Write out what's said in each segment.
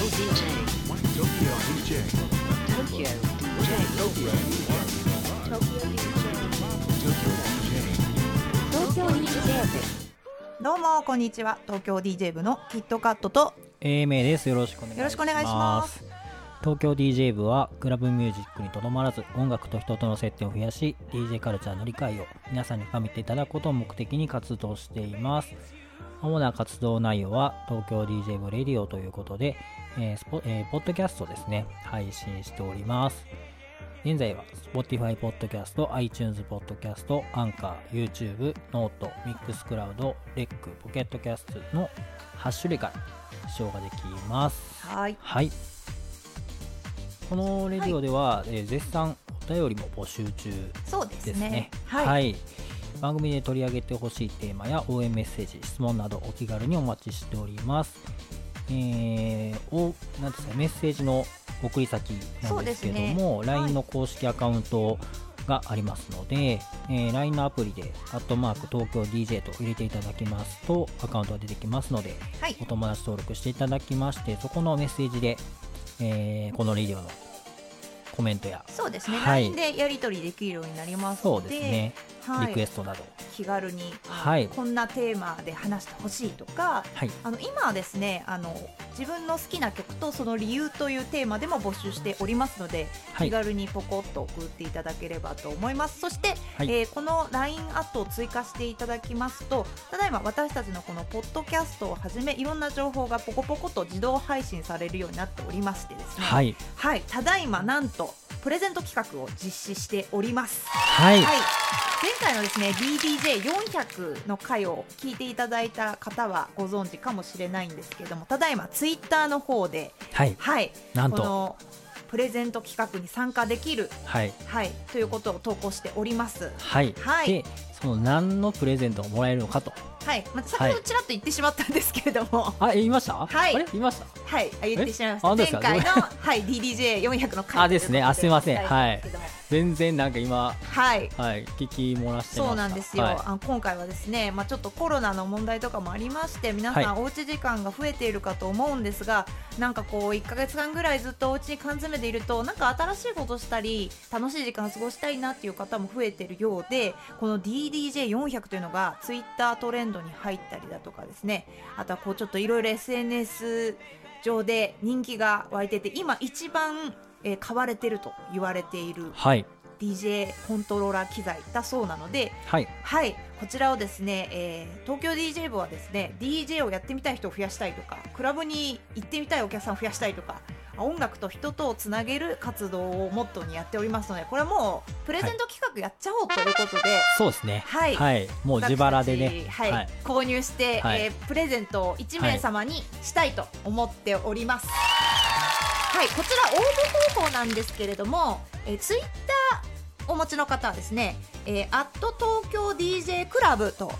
どうもこんにちは。東京 DJ 部のキットカットと AMA です。よろしくお願いします。よろしくお願いします。東京 DJ 部はクラブミュージックにとどまらず音楽と人との接点を増やし DJ カルチャーの理解を皆さんに深めていただくことを目的に活動しています。主な活動内容は東京 DJ 部レディオということで、えースポえーポッドキャストですね配信しております現在は Spotify ポッドキャスト、iTunes ポッドキャスト、アンカー、YouTube、 note、 Mixcloud、レック、 Pocket Casts の8種類から視聴ができます。はいはい。このレディオでは、えー絶賛お便りも募集中そうですねですね。はい、番組で取り上げてほしいテーマや応援メッセージ、質問などお気軽にお待ちしております。えー、おなんですかメッセージの送り先なんですけども、ね。LINE の公式アカウントがありますので、えー LINE のアプリで、アットマーク東京 DJ と入れていただきますと、アカウントが出てきますので、はい。お友達登録していただきまして、そこのメッセージで、えーこのレディオのコメントや、そうですね、はい。LINE でやり取りできるようになりますそので。うですね、はい、リクエストなど、気軽に、はい。こんなテーマで話してほしいとかはい、あの今はですねあの自分の好きな曲とその理由というテーマでも募集しておりますので、はい。気軽にポコッと送っていただければと思います。そして、はい。えーこの LINE アットを追加していただきますとただいま私たちのこのポッドキャストをはじめいろんな情報がポコポコと自動配信されるようになっておりましてですね。はい、はい、ただいまなんとプレゼント企画を実施しております。はい、はい、前回のですね DDJ400 の回を聞いていただいた方はご存知かもしれないんですけれどもただいまツイッターの方で、はい、はい、なんと、このプレゼント企画に参加できる、はい、はい、ということを投稿しております。はい、はい。で、その何のプレゼントがもらえるのかと。はい、まあ、先ほどちらっと言ってしまったんですけれども、あ、え言いました？はい。言いました？はい、あ言ってしまいました。前回の、はい、DDJ400 の回あですね。あすいません。はい全然なんか今、はい、はい、聞き漏らして。そうなんですよ、はい。あの今回はですね、まあ、ちょっとコロナの問題とかもありまして皆さん、はおうち時間が増えているかと思うんですがなんかこう1か月間ぐらいずっとお家に缶詰でいるとなんか新しいことしたり楽しい時間を過ごしたいなっていう方も増えているようでこの DDJ400 というのがツイッタートレンドに入ったりだとかですね。あとはこうちょっといろいろ SNS 上で人気が湧いてて今一番、えー買われてると言われているはい、DJ コントローラー機材だそうなのではい、はい、こちらをですね、えー東京 DJ 部はですね DJ をやってみたい人を増やしたいとかクラブに行ってみたいお客さんを増やしたいとか音楽と人とをつなげる活動をモットーにやっておりますのでこれはもうプレゼント企画やっちゃおうということで、そうですね。はい。はい、もう自腹で私ね。はい。はい、購入して、はい。えープレゼントを1名様にしたいと思っております。はい、こちら応募方法なんですけれども、えー、ツイッターお持ちの方はですね、えー、アット東京 DJ クラブと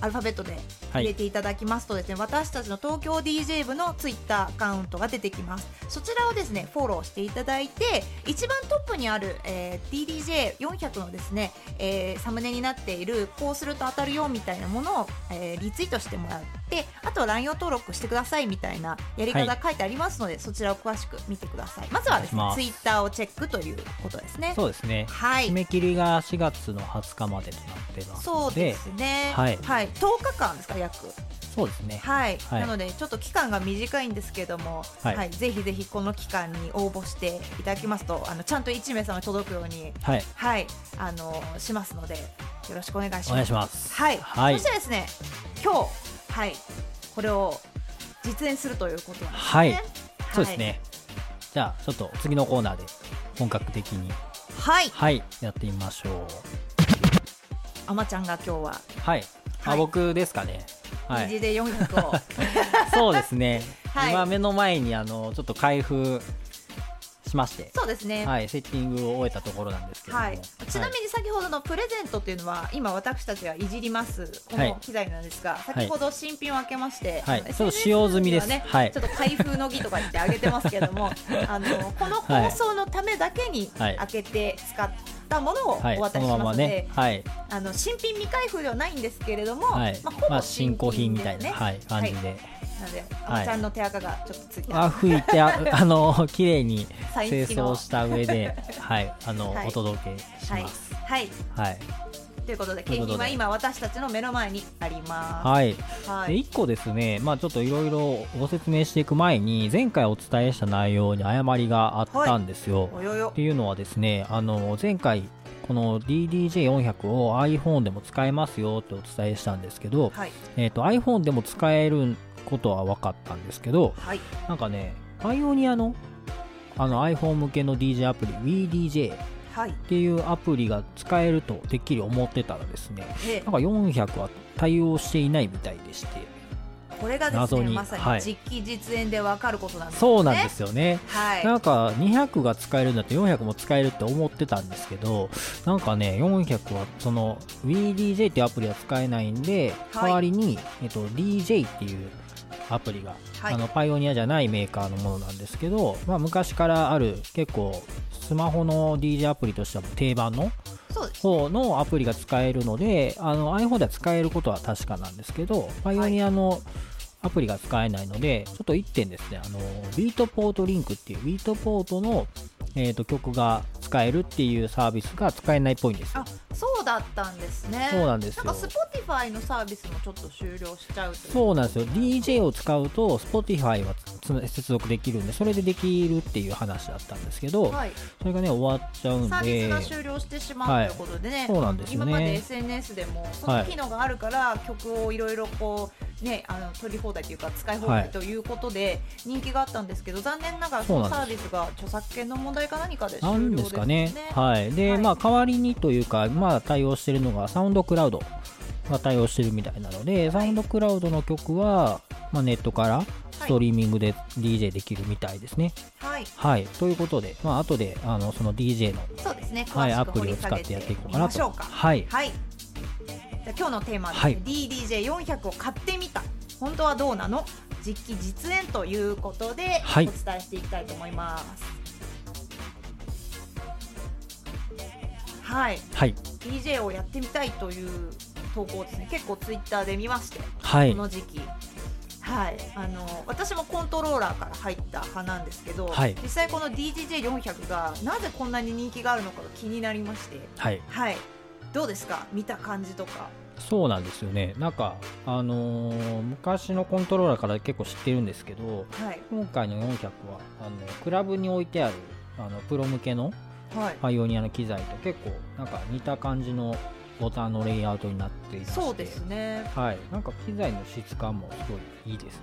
アルファベットで入れていただきますとですね、私たちの東京 DJ 部のツイッターアカウントが出てきます。そちらをですねフォローしていただいて一番トップにある、えー DDJ400 のですね、えーサムネになっているこうすると当たるよみたいなものを、えーリツイートしてもらってあとは LINE を登録してくださいみたいなやり方書いてありますので、そちらを詳しく見てください。まずはですねツイッターをチェックということですね。そうですね。はい。締め切りが4月の20日までとなってますそうので、ですね。はい。10日間ですか？約そうですね。はい、はいなのでちょっと期間が短いんですけども、ははいいぜひぜひこの期間に応募していただきますとあのちゃんと1名様に届くようにはい、はいあのしますのでよろしくお願いします。お願いします。はい、はいそしてですね今日はいこれを実演するということなんですね。はいそうですね。じゃあ、ちょっと次のコーナーで本格的に、はい。はい、やってみましょう。あまちゃんが今日ははい。あ、はい僕ですかね。はい。DJ で400を、そうですね。はい。今目の前にあのちょっと開封しまして、そうですね。はい、セッティングを終えたところなんですけれども、はい、ちなみに先ほどのプレゼントっていうのは今私たちがいじりますこはい。の機材なんですが、先ほど新品を開けまして、はい。ちょっと使用済みです。ねはい。ちょっと開封の儀とか言ってあげてますけども あのこの放送のためだけにはい開けて使ったものをはい、お渡ししまますので、まね、はい、あの新品未開封ではないんですけれども、はい、まあ、ほぼ新古品みたいな、はい、感じで、なので、はい。おちゃんの手垢がちょっとついてあ、拭いて、あ あの、綺麗に清掃した上で、はい、あの、はい。お届けしはい。ます。はい。はい、ということで景品は今私たちの目の前にありまはい、すはで1個ですね、まあ、ちょっといろいろご説明していく前に前回お伝えした内容に誤りがあったんですよ。およよ。っていうのはですねあの前回この DDJ400 を iPhone でも使えますよってお伝えしたんですけど、はい。えー、と iPhone でも使えることは分かったんですけどはい。なんかねパイオニアのあの iPhone 向けの DJ アプリ WeDJ っはい。ていうアプリが使えるとてっきり思ってたらですねえなんか400は対応していないみたいでしてこれがです謎に。ねまさはい。に実機実演でわかることなんですね。そうなんですよね。はい。なんか200が使えるんだって400も使えるって思ってたんですけどなんかね400はその WeDJ っていうアプリは使えないんで、はい。代わりに、えっと、DJ っていうアプリが、はい。あのパイオニアじゃないメーカーのものなんですけど、まあ、昔からある結構スマホの DJ アプリとしては定番の方のアプリが使えるのであの iPhone では使えることは確かなんですけどパイオニアのアプリが使えないので、ちょっと1点ですね。あのビートポートリンクっていうビートポートの、えー、と曲が使えるっていうサービスが使えないっぽいんですよ。あそうだったんですね。そうなんですよ。なんか Spotify のサービスもちょっと終了しちゃうそうなんですよ。DJ を使うと Spotify はつ接続できるんでそれでできるっていう話だったんですけど、はい。それがね終わっちゃうんサービスでが終了してしまう、はいということでね。そうなんですよね。今まで SNS でもその機能があるから曲をいろいろこうねあの取り放題というか使い放はい題ということで人気があったんですけど、残念ながらそのサービスが著作権の問題か何かで終了ですかね。はい。で、はいまあ、代わりにというか、まあ、対応してるのが、サウンドクラウドが対応してるみたいなので、サウンドクラウドの曲は、まあ、ネットからストリーミングで DJ できるみたいですね。はいはい。ということで、まあ、後で、あの、その DJ の、そうですねはい、アプリを使ってやっていこうかなと。はい。はい今日のテーマはですね、はい。DDJ400 を買ってみた。本当はどうなの？実機実演ということで、はい。お伝えしていきたいと思います。はい。はい。DJ をやってみたいという投稿をですね結構ツイッターで見まして、はい。こ。の時期。はい。あの私もコントローラーから入った派なんですけど、はい。実際この DDJ400 がなぜこんなに人気があるのかが気になりまして。はい。はいどうですか？見た感じとか。そうなんですよね。なんか、あのー昔のコントローラーから結構知ってるんですけど、はい。今回の400は、あの、クラブに置いてある、あの、プロ向けの、はい。パイオニアの機材と結構なんか似た感じのボタンのレイアウトになっていまして。そうですね。はい。なんか機材の質感もすごいいいですね。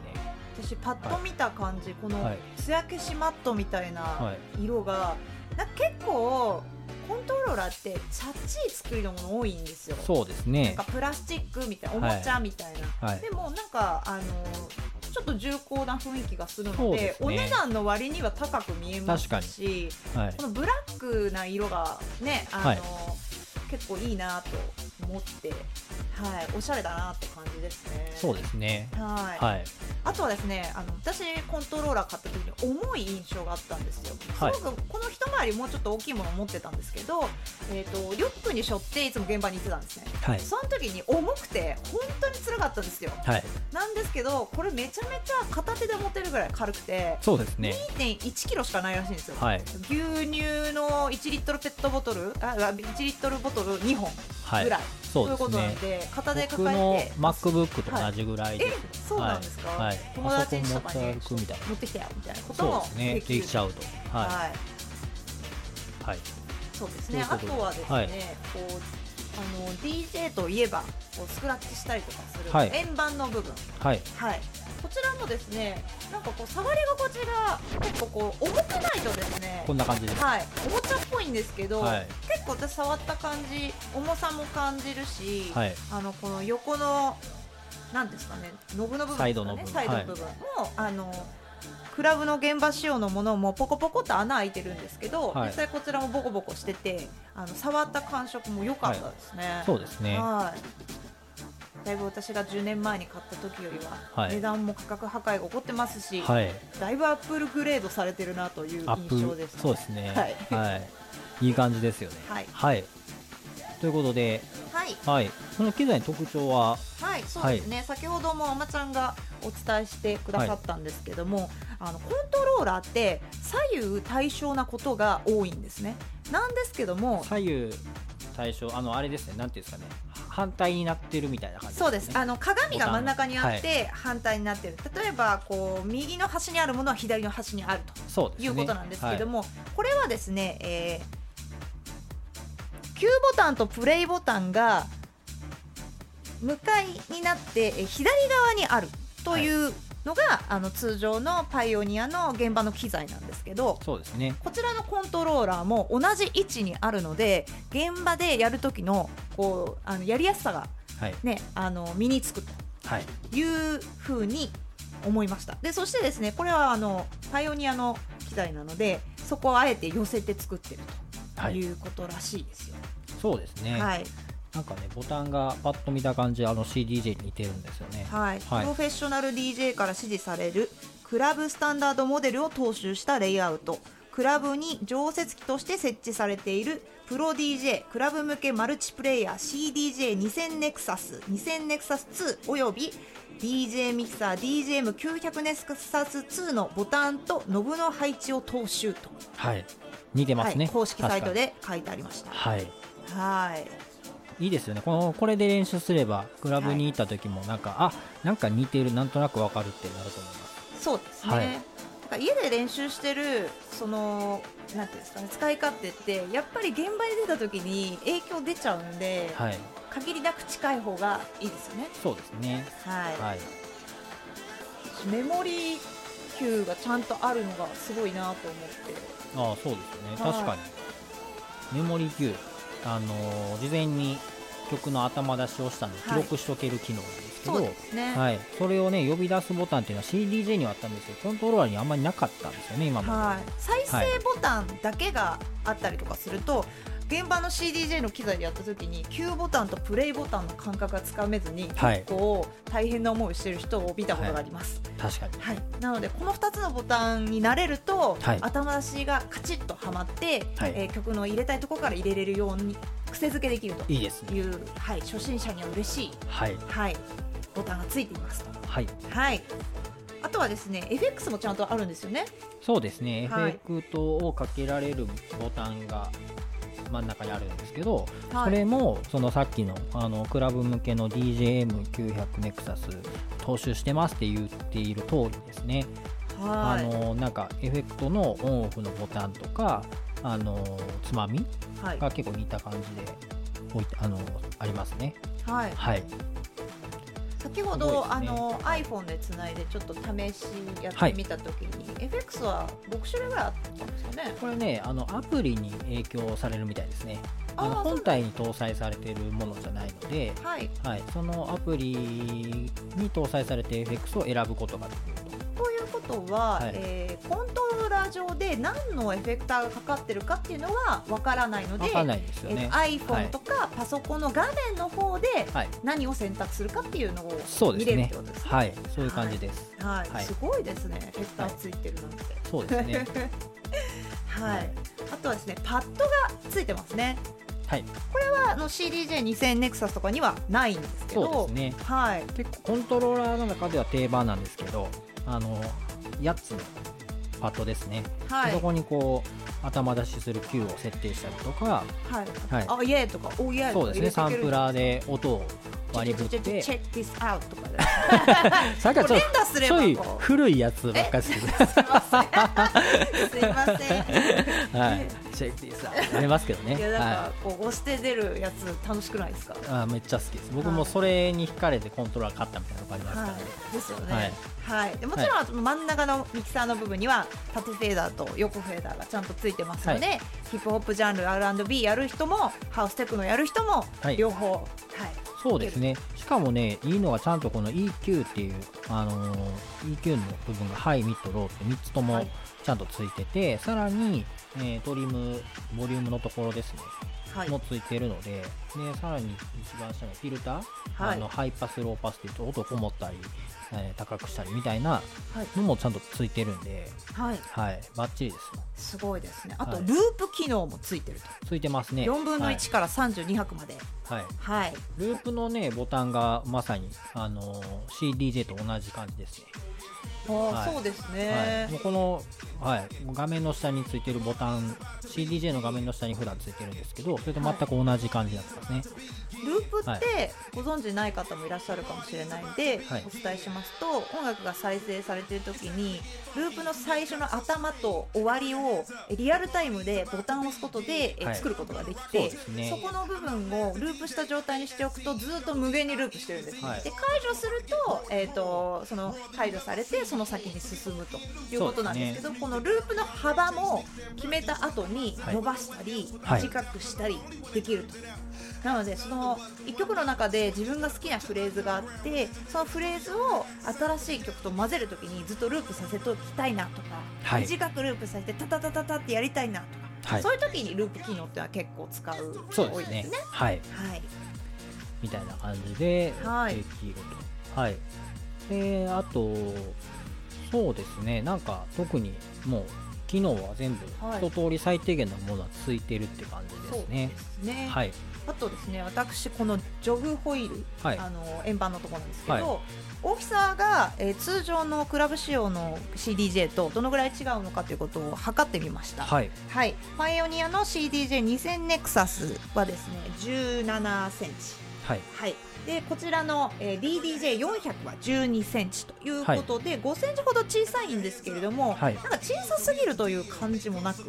私パッと見た感じ、このはい。艶消しマットみたいなはい。色が、なんか結構コントローラーってチャッチい作りのもの多いんですよ。そうですなんねかプラスチックみたいなおもちゃみたいな、はいでもなんかあのちょっと重厚な雰囲気がするのでね。お値段の割には高く見えますしはい。このブラックな色がねあの、はい。結構いいなと思って、はい、おしゃれだなって感じですね。そうですね。はい。はい。あとはですねあの私コントローラー買った時に重い印象があったんですよ、はい。すごくこの一回りもうちょっと大きいものを持ってたんですけど、えー、とリュックに背負っていつも現場に行ってたんですね。はい。その時に重くて本当に辛かったんですよ。はい。なんですけどこれめちゃめちゃ片手で持てるぐらい軽くてそうですね。2 1キロしかないらしいんですよ、はい。牛乳の1リットルペットボトルあ1リットルボトル2本はい。ぐらい、そういうことなですねので片手僕の抱えて MacBook と同じぐらいでえす、そうなんですか、はい。はい友達に持ち歩くみたいな持ってきたよみたいなこともですね。できちゃうと。ははい。いはい。そうですね。あとはですね、はい。こうあの DJ といえばこうスクラッチしたりとかする、はい。円盤の部分。はい。はいこちらもですねなんかこう触り心地が結構こう重くないとですねこんな感じです。はいおもちゃっぽいんですけど、はい。結構私触った感じ重さも感じるし、はい。あのこの横のなんですかねノブの部分ねサイドの部分。サイドの部分も、あのクラブの現場仕様のものもポコポコっと穴開いてるんですけど、はい。実際こちらもボコボコしててあの触った感触も良かったですね。そうですね。はいだいぶ私が10年前に買った時よりは、はい。値段も価格破壊が起こってますし、はい。だいぶアップルグレードされてるなという印象です、プそうですね。はい。はい。いい感じですよね。はい。ということではい。はい。この機材の特徴は？はい、そうですね、先ほどもあまちゃんがお伝えしてくださったんですけども、あのコントローラーって左右対称なことが多いんですね。なんですけども、左右対称あのあれですね。なんていうんですかね反対になってるみたいな感じそうです、あの鏡が真ん中にあっボて反対になってる、例えばこう右の端にあるものは左の端にあるということなんですけども、これはですね、えー、Q ボタンとプレイボタンが向かいになってえー左側にあるというのが、あの通常のパイオニアの現場の機材なんですけどそうですね。こちらのコントローラーも同じ位置にあるので現場でやる時のこうあのやりやすさが、はい。ね、あの身につくはい。というふうに思いました。でそしてですねこれはあのパイオニアの機材なのでそこをあえて寄せて作ってるとはい。いうことらしいですよ。そうですね、はい、なんかねボタンがパッと見た感じあの CDJ に似てるんですよね。はい。はい。プロフェッショナル DJ から支持されるクラブスタンダードモデルを踏襲したレイアウト。クラブに常設機として設置されているプロ DJ クラブ向けマルチプレイヤー CDJ2000 ネクサス2000ネクサス2および DJ ミキサー DJM900 ネクサス2のボタンとノブの配置を踏襲と、はい。似てますね、はい、公式サイト確で書いてありました。はい。はいいいですよね。このこれで練習すればクラブに行った時もなんか、あなんか似てるなんとなくわかるってなると思います。そうですね、はい。か家で練習してるそのなんていうんですかね使い勝手ってやっぱり現場に出た時に影響出ちゃうんで、はい。限りなく近い方がいいですよね。そうですね。はい、はい。メモリー Q がちゃんとあるのがすごいなと思って。ああそうですよね。はい。確かに。メモリー Q あのー事前に曲の頭出しをしたので記はい。録しとける機能なんですけど、そうですね。はい、それをね呼び出すボタンっていうのは CDJ にはあったんですけどコントローラーにあんまりなかったんですよね今まで、はい、再はい生ボタンだけがあったりとかすると、現場の CDJ の機材でやった時に Q ボタンとプレイボタンの感覚がつかめずに、はい。結構大変な思いをしている人を見たことがあります、確かに。はい。なのでこの2つのボタンに慣れると、はい。頭出しがカチッとはまって、はい。えー曲の入れたいところから入れれるように癖付けできるといいですね。いう、はい、初心者には嬉しい、はい。はい、ボタンがついていますと。はい。はい。あとはですね FX もちゃんとあるんですよね。そうですね、はい。エフェクトをかけられるボタンが真ん中にあるんですけど、はい。それもそのさっきのあのクラブ向けの DJM900 ネクサス踏襲してますって言っている通りですね、はい。あのなんかエフェクトのオンオフのボタンとかあのつまみはい。が結構似た感じで置いてあのありますね。はい。はい先ほど、ね。あの iPhone でつないでちょっと試しやってみたときに、FX は6種類ぐらいあったんですかね。これねあのアプリに影響されるみたいですね。あの本体に搭載されているものじゃないので、はい、はい、そのアプリに搭載されて FX を選ぶことができると。ということは、はい。えーコントローラー上で何のエフェクターがかかってるかっていうのはわからないのでよね。えー iPhone とかパソコンの画面の方ではい、何を選択するかっていうのを見れるってことですね。はい、そういう感じです。はい。はい。すごいですね、エフェクターついてるなんて。そうですね。はい、はいあとはですね、パッドがついてますね。はい、これはあの CDJ2000 ネクサスとかにはないんですけど、そうですね。はい、結構コントローラーの中では定番なんですけど、あの8つのパッドですね。はい、そこにこう頭出しする Q を設定したりとか、はい、はいあ、イエーとか、おイエーとかそうですね。サンプラーで音を割り振って、チェック this out とかで。さっきはちょちょい古いやつばっかりでする。すいません。すいません。はい、チェックですありますけどね。いやなんはかこう押して出るやつ楽しくないですか？い、あめっちゃ好きです。僕もそれに惹かれてコントローラー買ったみたいなのがありますからね。はい、ですよはいね。はい、でもちろん真ん中のミキサーの部分には縦フェーダーと横フェーダーがちゃんとついてますので、ヒップホップジャンル R&B やる人もハウステクノやる人もはい。両方、はい。そうですね。しかもね、いいのがちゃんとこの EQ っていう、あのー EQ の部分がハイ、ミッド、ローって3つともはい。ちゃんとついてて、さらに、えートリム、ボリュームのところですね。はい。もついてるので、でさらに一番下のフィルター、はい。あのハイパスローパスっていうと音こもったり、えー高くしたりみたいなはい。のもちゃんとついてるんで、はい。はい、バッチリです。よすごいですね。あとはい。ループ機能もついてると、ついてますね。4分の1から32拍まで。はい、はい。はいループのねボタンがまさに、あのー CDJ と同じ感じですね。あーはい。そうですはい、ねもうこの、はい、画面の下についてるボタン CDJ の画面の下に普段ついてるんですけどそれと全く同じ感じになってますね、ループっはい。てご存知ない方もいらっしゃるかもしれないんで、はい。お伝えしますと音楽が再生されている時にループの最初の頭と終わりをえリアルタイムでボタンを押すことで作ることができて、ですね。そこの部分をループした状態にしておくとずっと無限にループしてるんです、はい。で解除すると,、えー、とその解除されてその先に進むということなんですけどこのループの幅も決めた後にはい。伸ばしたり、はい。短くしたりできると。なのでその1曲の中で自分が好きなフレーズがあってそのフレーズを新しい曲と混ぜるときにずっとループさせておきたいなとか、はい。短くループさせてタタタタタってやりたいなとか、はい。そういう時にループ機能ってのは結構使うそうですね。ね。はい。はい。みたいな感じではい。できると。はい、であとそうですね。なんか特にもう機能は全部はい。一通り最低限のものはついてるって感じですね。ですね、はい。あとですね私このジョグホイール、はい。あの円盤のところなんですけど、はい。大きさが、えー通常のクラブ仕様の CDJ とどのぐらい違うのかということを測ってみました。はい。はい、パイオニアの CDJ2000 ネクサスはですね17センチ。はい。はい。でこちらの、えー DDJ400 は12センチということで、5センチほど小さいんですけれども、はい。なんか小さすぎるという感じもなく、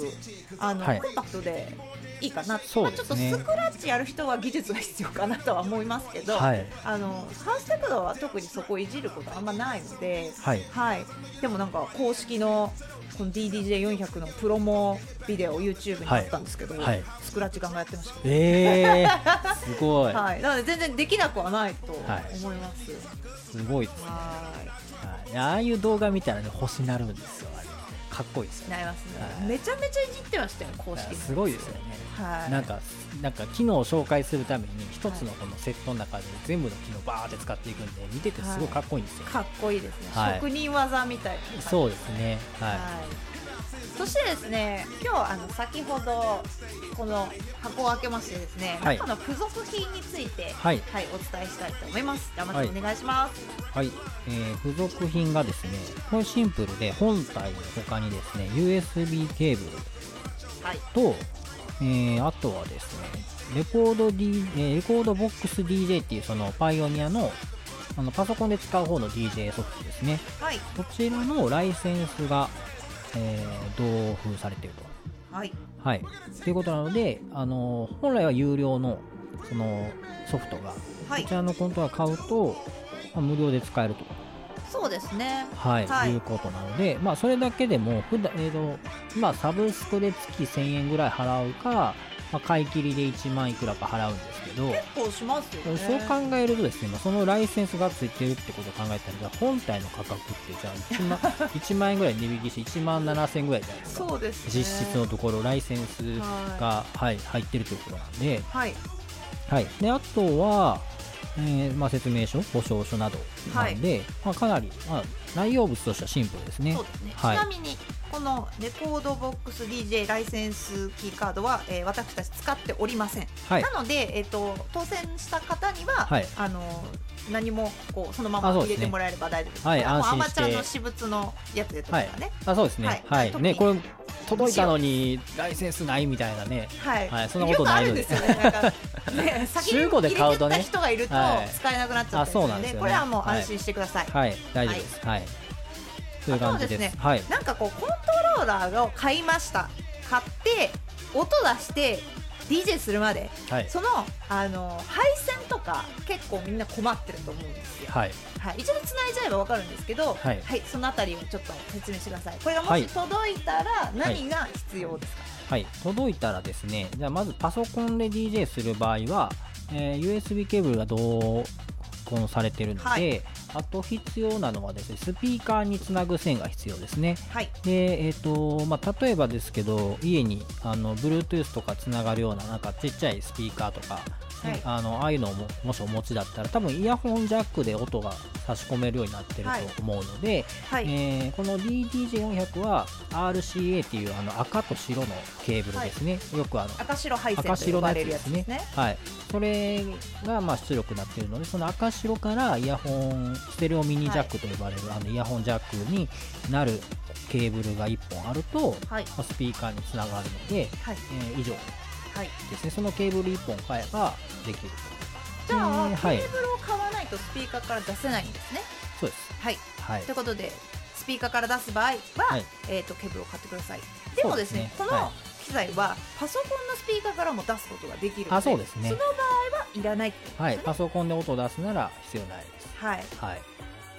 あの、はい。コンパクトでいいかな。ね。まあちょっとスクラッチやる人は技術が必要かなとは思いますけど、はい。あのハウステクノは特にそこをいじることあんまないので、はい。はい。でもなんか公式のこの DDJ400 のプロモビデオ YouTube にあったんですけど、はい。スクラッチガンガンやってました。えー、すごい、はい、なので全然できなくはないとはい。思います。すごいですね、ははい、ああいう動画見たらね星なるんですよあれかっこいいですい、よなりますね、はい。めちゃめちゃいじってましたよ、公式に。すごいですよね。はい、なんかなんか機能を紹介するために一つのこのセットの中で全部の機能バーって使っていくんで見ててすごいかっこいいんですよ、かっこいいですね、はい。職人技みたいな感じ。そうですね。ははいそしてですね今日あの先ほどこの箱を開けましてですね、はい。中の付属品について、はい。はい、お伝えしたいと思います。じゃあまずお願いします。い、はい。えー付属品がですねこれシンプルで本体の他にですね USB ケーブルはい、と、えーあとはですねレコード、D えーレコードボックス DJ っていうそのパイオニアのあのパソコンで使う方の DJ ソフトですね。はい、こちらのライセンスが、えー同封されていると。はい、はい。ということなので、あの本来は有料のそのソフトが、はい。こちらのコントローラー買うと、まあ無料で使えると、そうですね。はい。はい。い、うことなので、まあ、それだけでも普段、えーとまあ、サブスクで月1000円ぐらい払うか、まあ、買い切りで1万いくらか払うんですけど、結構しますよね。そう考えるとですね、まあ、そのライセンスがついてるってことを考えたら、じゃあ本体の価格ってじゃあ1万 ,1 万円ぐらい値引きして1万7000円ぐらいじゃないですか。そうですね。実質のところライセンスが、はい、入ってるということなんで、はい、はい、であとは、えーまあ、説明書、保証書などなんで、まあ、かなり、まあ、内容物としてはシンプルですね。そう。ですね。はい。ちなみにこのレコードボックス DJ ライセンスキーカードは、えー私たち使っておりません。はい。なので、えっ、と当選した方には、はい。あの何もこうそのまま入れてもらえれば大丈夫です。はいこれもう安心して。アマチュアの私物のやつでとかね。あそうですね、ははい。ねこれ届いたのにライセンスないみたいなね、はい、はいそんなことないので。よくあるんですよね。なんか ね、中古で買うとね人がいるとはい使えなくなっちゃうなんですよねこれはもう安心してください。はい、大丈夫です。はい、という感じです。ねはい、なんかこうコントローラーを買いました。買って音出して DJ するまではい、そのあの配線とか結構みんな困ってると思うんですよ。はい、はい、一度繋いじゃえばわかるんですけど、はいそのあたりをちょっと説明してください。これがもはいし届いたら何が必要ですか？はい、届いたらですね、じゃあまずパソコンで DJ する場合は、えー USB ケーブルが同コンされてるので、はい。あと必要なのはですねスピーカーにつなぐ線が必要ですね。はい。でえっ、とまあ例えばですけど家にあの Bluetooth とかつながるようななんかちっちゃいスピーカーとか、ねはい。あのああいうのをももしお持ちだったら多分イヤホンジャックで音が差し込めるようになってるはい。と思うので、はい、えーこの DDJ400 は RCA っていうあの赤と白のケーブルですね、よくあの赤白配線と呼ばれるですね。やつですね。はい、それがまあ出力になっているのでその赤白からイヤホンステレオミニジャックと呼ばれる、あのイヤホンジャックになるケーブルが1本あると、はい。まあスピーカーにつながるので、はい。えー以上。はいですね。そのケーブル1本買えばできるじゃあ、えーはい。ケーブルを買わないとスピーカーから出せないんですね。そうです。はい。はい。ということでスピーカーから出す場合は、はい。えー、とケーブルを買ってください。でもですねこの機材はパソコンのスピーカーからも出すことができるのであそうですね。その場合はいらないってことはい、パソコンで音を出すなら必要ないです。はい。はい。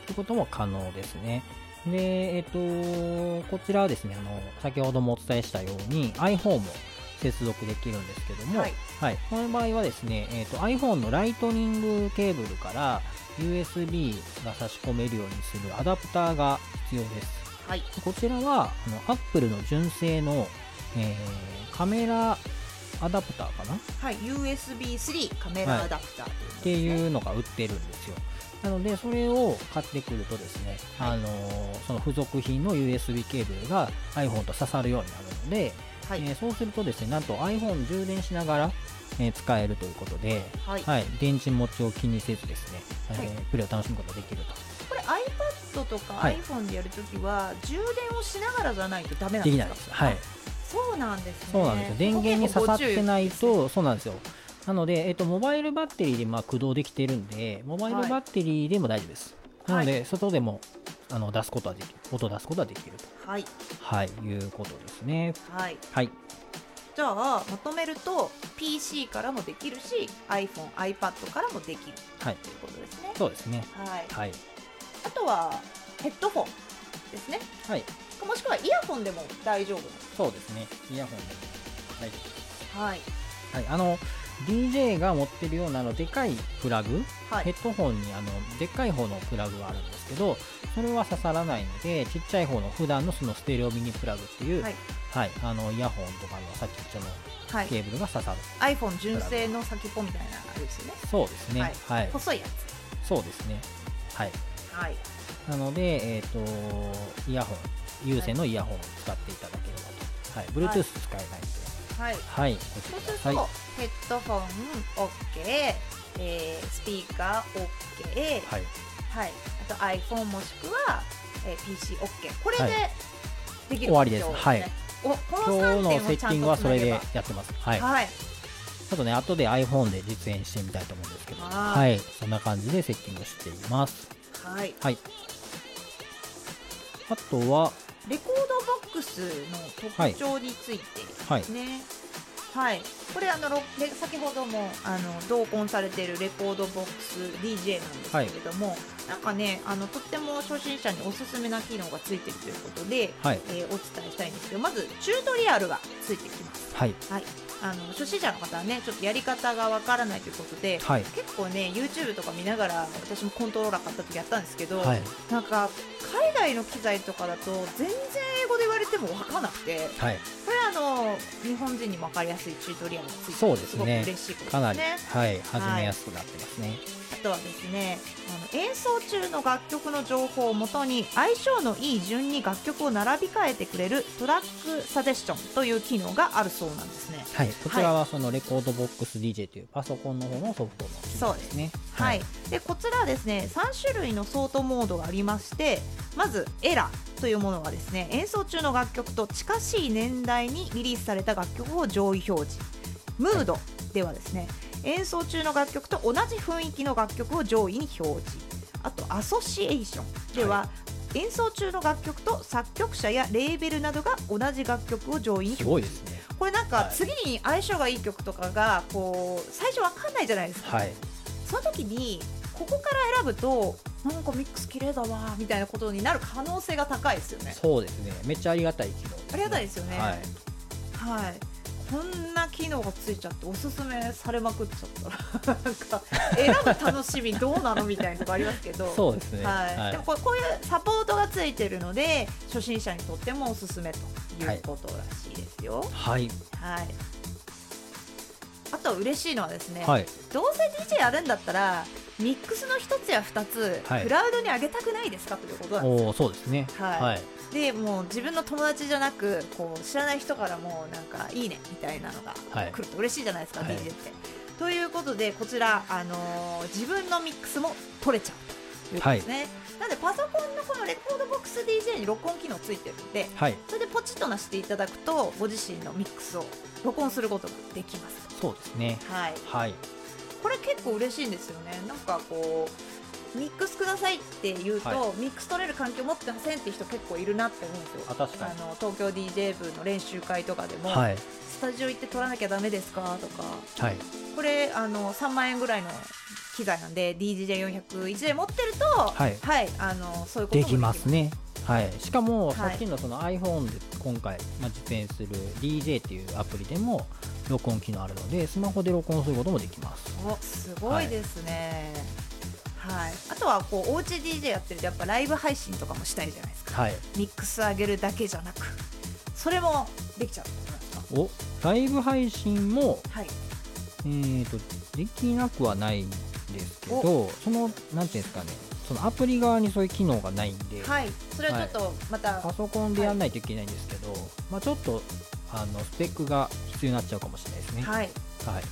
ということも可能ですね。で、えっ、と、こちらはですね、あの、先ほどもお伝えしたように iPhone も接続できるんですけども、はい。はい。この場合はですね、えっ、と、iPhone のライトニングケーブルから USB が差し込めるようにするアダプターが必要です。はい。こちらは、あの、Apple の純正の、えーカメラアダプターかな？はい。USB3 カメラアダプターというっていうのが売ってるんですよ。なので、それを買ってくるとですね、はい。あのーその付属品の USB ケーブルが iPhone と刺さるようになるので、はい、えーそうするとですね、なんと iPhone 充電しながら、えー使えるということで、はいはい、電池持ちを気にせずですね、えーはいプレイを楽しむことができると。これ iPad とかはい iPhone でやるときは充電をしながらじゃないとダメなんでですか？きないです。はい。そうなんですねそうなんですよ。電源に刺さってないと、そうなんですよ。なので、えっと、モバイルバッテリーでまあ駆動できてるんで、モバイルバッテリーでも大丈夫です。はいなので、外でもあの出すことはできる、音を出すことはできると。はいはい、いうことですね。はいはい。じゃあまとめると PC からもできるし iPhone、iPad からもできるはい。ということですね。そうですね。はい、はい。あとはヘッドフォンですね。はい。もしくはイヤホンでも大丈夫そうですね。イヤホンでも大丈夫です。はい。はい。あの、DJ が持ってるようなあのでかいプラグ、はい。ヘッドホンにあのでっかい方のプラグがあるんですけど、それは刺さらないので、ちっちゃい方の普段のそのステレオミニプラグっていう、はい。はい、あのイヤホンとかのさっき言ったのはい。ケーブルが刺さる。iPhone 純正の先っぽみたいなあれですよね。そうですね。ははいい。細いやそうですね。はい。つ。はい。なので、えっ、と、イヤホン、有線のイヤホンを使っていただければと。はい。Bluetooth 使えないので。はい。はい。ごそうすると、ください。ヘッドフォン OK、えー、スピーカー OK、はい。はい、あと iPhone もしくは、えー、PC OK これではいできる終わりですはいおこ今の3日のセッティングはそれでやってます。はい。はい、ちょっとね、後で iPhone で実演してみたいと思うんですけど、ははいい。そんな感じでセッティングしています。はい、はい。あとは、レコードボックスの特徴についてはいですねはい、これあの先ほどもあの同梱されているレコードボックス DJ なんですけれども、なんかねあのとっても初心者におすすめな機能がついているということで、はい。えーお伝えしたいんですけどまずチュートリアルがついてきますはい。はいあの初心者の方はねちょっとやり方がわからないということではい。結構ね YouTube とか見ながら私もコントローラー買った時やったんですけど、はい。なんか海外の機材とかだと全然英語で言われてもわかんなくてはい。これあの日本人にもわかりやすいチュートリアルがついてそうですねすごく嬉しいことかなり、ですねはい。始めやすくなってますね。あとはですねあの演奏中の楽曲の情報をもとに相性のいい順に楽曲を並び替えてくれるトラックサジェスションという機能があるそうなんですねはい。こちらはそのレコードボックス DJ というパソコンの方のソフトの機能ですね。はい、でこちらはですね3種類のソートモードがありましてまずエラーというものはですね演奏中の楽曲と近しい年代にリリースされた楽曲を上位表示。ムードではですね演奏中の楽曲と同じ雰囲気の楽曲を上位に表示。あとアソシエーションでは、演奏中の楽曲と作曲者やレーベルなどが同じ楽曲を上位にす表示。ごいですね。これなんかはい。次に相性がいい曲とかがこう最初わかんないじゃないですか、はい。その時にここから選ぶとなんかミックス綺麗だわみたいなことになる可能性が高いですよね。そうですね。めっちゃありがたい機能ね。ありがたいですよねはい。はい。こんな機能がついちゃっておすすめされまくっちゃったらなんか選ぶ楽しみどうなのみたいなとこありますけど そうですねはいはいでもこうこういうサポートがついてるので初心者にとってもおすすめということらしいですよ。はいはい、あと嬉しいのはですね、はい。どうせ DJ やるんだったらミックスの一つや二つ、はい。クラウドに上げたくないですかということなんですおおそうですね。はい。はい。でもう自分の友達じゃなくこう知らない人からもなんかいいねみたいなのがはい。来ると嬉しいじゃないですか、はい。DJ って。ということでこちら、あのー自分のミックスも取れちゃうということですね。なのでパソコンのこのレコードボックス DJ に録音機能ついてるのではい。それでポチッとなしていただくとご自身のミックスを録音することができます。そうですね。はい、はい。これ結構嬉しいんですよね。なんかこうミックスくださいって言うと、はミックス取れる環境持ってませんって人結構いるなって思うんですよ。あの東京 DJ 部の練習会とかでも、はい。スタジオ行って撮らなきゃダメですかとかはい。これあの3万円ぐらいの機材なんで DJJ401 台持ってるとはい。あのそういうこともできますね。はい。しかもはい。さっきのその iPhone で今回、まあ、実演する DJ っていうアプリでも録音機能あるのでスマホで録音することもできます。おすごいですねはい、あとはこうおうち DJ やってるとやっぱライブ配信とかもしたいじゃないですか。はい。ミックス上げるだけじゃなく。それもできちゃう。おライブ配信もはい。えー、とできなくはないんですけどそのなんていうんですかね。そのアプリ側にそういう機能がないんで、はい。それはちょっとまた、パソコンでやらないといけないんですけど、まあ、ちょっとあのスペックが必要になっちゃうかもしれないですね。はい、はい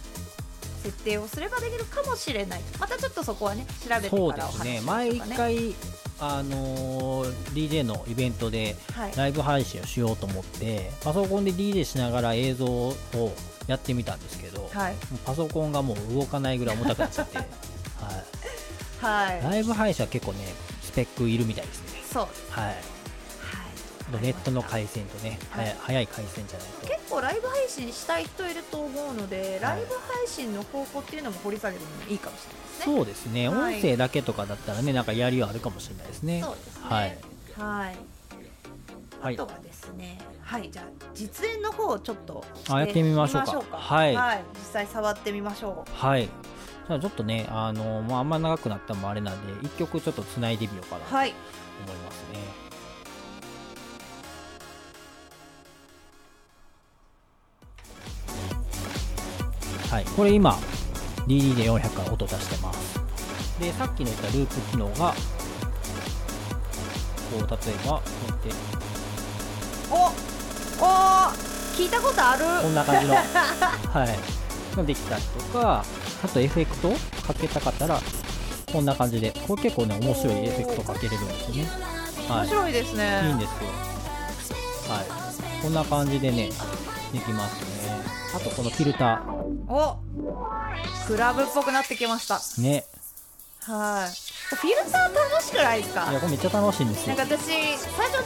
設定をすればできるかもしれない。またちょっとそこはね調べてからお話しですねしましょうか前一回あのー DJ のイベントではい。ライブ配信をしようと思ってパソコンで DJ しながら映像をやってみたんですけど、はい。パソコンがもう動かないぐらい重たくなっちゃって、は はい。い、ライブ配信は結構ねスペックいるみたいですね。そう。はいはいネットの回線とね、はい。早い回線じゃないと。結構ライブ配信したい人いると思うので、ライブ配信の方法っていうのも掘り下げてもいいかもしれないですね。そうですね、はい。音声だけとかだったらねなんかやりはあるかもしれないですね。そうですね。はい、はい。はい。あとはですね、はい、じゃあ実演の方をちょっとあやってみましょうか。はい。実際触ってみましょう。はい。じゃあちょっとねあの、まあ、あんま長くなったのもあれなんで一曲ちょっとつないでみようかなと思い。はい。ますね。はいこれ今 DD で400から音出してますでさっきの言ったループ機能がこう例えばこうやってお、お、聞いたことある。こんな感じの、はい、ができたりとか、あとエフェクトかけたかったら、こんな感じで、これ結構ね、面白いエフェクトかけれるんですよね。はい、面白いですね。いいんですよ。はい、こんな感じでね、できますね。あとこのフィルタお、クラブっぽくなってきました。ー、ね、はい。フィルター楽しくないですか？いや、これめっちゃ楽しいんですよなんか。私最初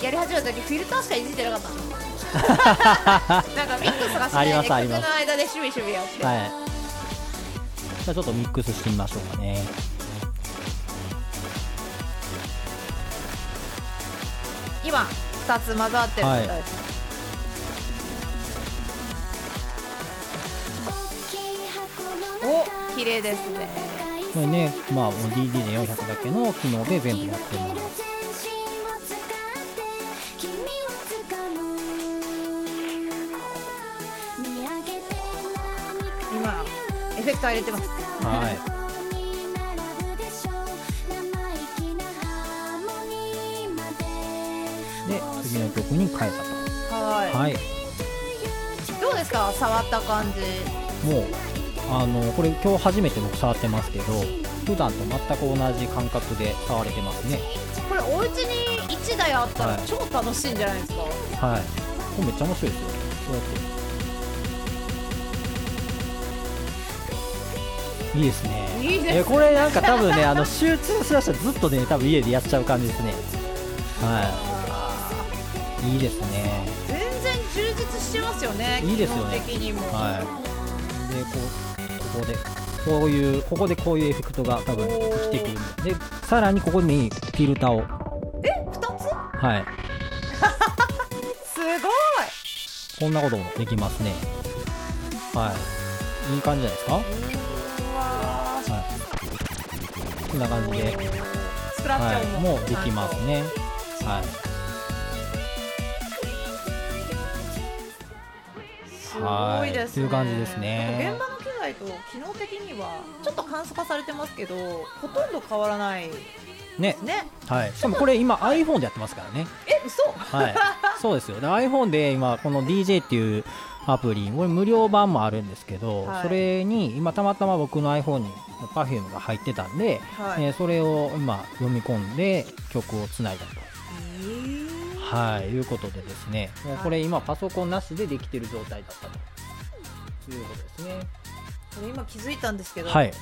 DJ やり始めた時フィルターしかいじってなかったの なんかミックスがないで曲の間でシュビシュビやって、はい。じゃあちょっとミックスしてみましょうかね。今2つ混ざってるみたいです、お綺麗ですねこれね、まあ、DD で400だけの機能で全部やってます。今エフェクター入れてますはい。で、次の曲に変えたと。はい、はい。どうですか？触った感じもう、あの、これ今日初めて僕触ってますけど、普段と全く同じ感覚で触れてますね。これお家に1台あったらはい超楽しいんじゃないですか、はい。これめっちゃ面白いですよ。こうやって。いいですね。いいですえこれなんか多分ね、あの集中しだしたらずっとね、多分家でやっちゃう感じですね。はい。いいですね。全然充実してますよねいいですよね的にもはい。で、こう、ここで、こういう、ここでこういうエフェクトが多分生きてくるんで、で、さらにここにフィルターを、え二つ？はい。すごい。こんなこともできますね。はい。いい感じじゃないですか？はい。こんな感じで、スクラッチはい、音ももうできますね。はいすごいですね。はいという感じですね現場の機材と機能的にはちょっと簡素化されてますけど、ほとんど変わらないねね。はいしかもこれ今 iPhone でやってますからねえ、嘘？はい、そうですよ。で iPhone で今この DJ っていうアプリ、これ無料版もあるんですけど、はいそれに今たまたま僕の iPhone に Perfume が入ってたんで、はい。えーそれを今読み込んで曲をつないだと。えーはい、いうことでですね、もうこれ今パソコンなしでできてる状態だったということですね。これ今気づいたんですけど、はい、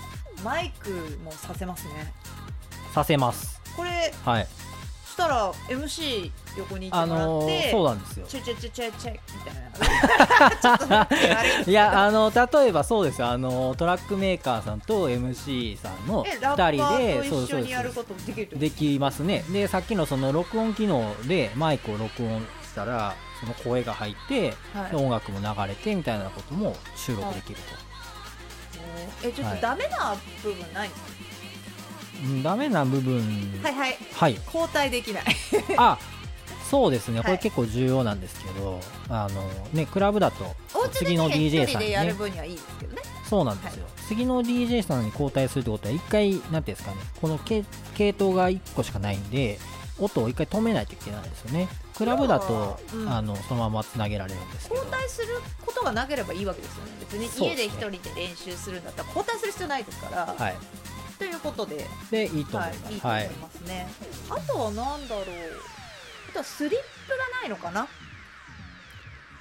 マイクもさせますね。させます。これはい、したら MC 横に行っあてもらっのーて、そうなんですよ。チェチェチェチェチェみたいな。いや、あの例えばそうですよ、あのトラックメーカーさんと MC さんのえラッパ2人で、ーと一緒にやることできるできますね。でさっきのその録音機能でマイクを録音したらその声が入って、はい。で音楽も流れてみたいなことも収録できるえちょっとダメな部分ないんですか、と、うんダメな部分。はいはい。はい。交代できない。あそうですね。こはい。れ結構重要なんですけど、あのねクラブだと次のね DJ さんにね。そうなんですよ、次の DJ さんに交代するってことは一回なんていうんですかねこの系系統が1個しかないんで音を一回止めないといけないんですよね。クラブだと、うん。あのそのままつなげられるんですけど。交代することがなければいいわけですよね。別に家で一人で練習するんだったら交代する必要ないですから、はいということで、でいいと思はいい、ます。いいと思いますね、あとはなんだろう。あとはスリップがないのかな。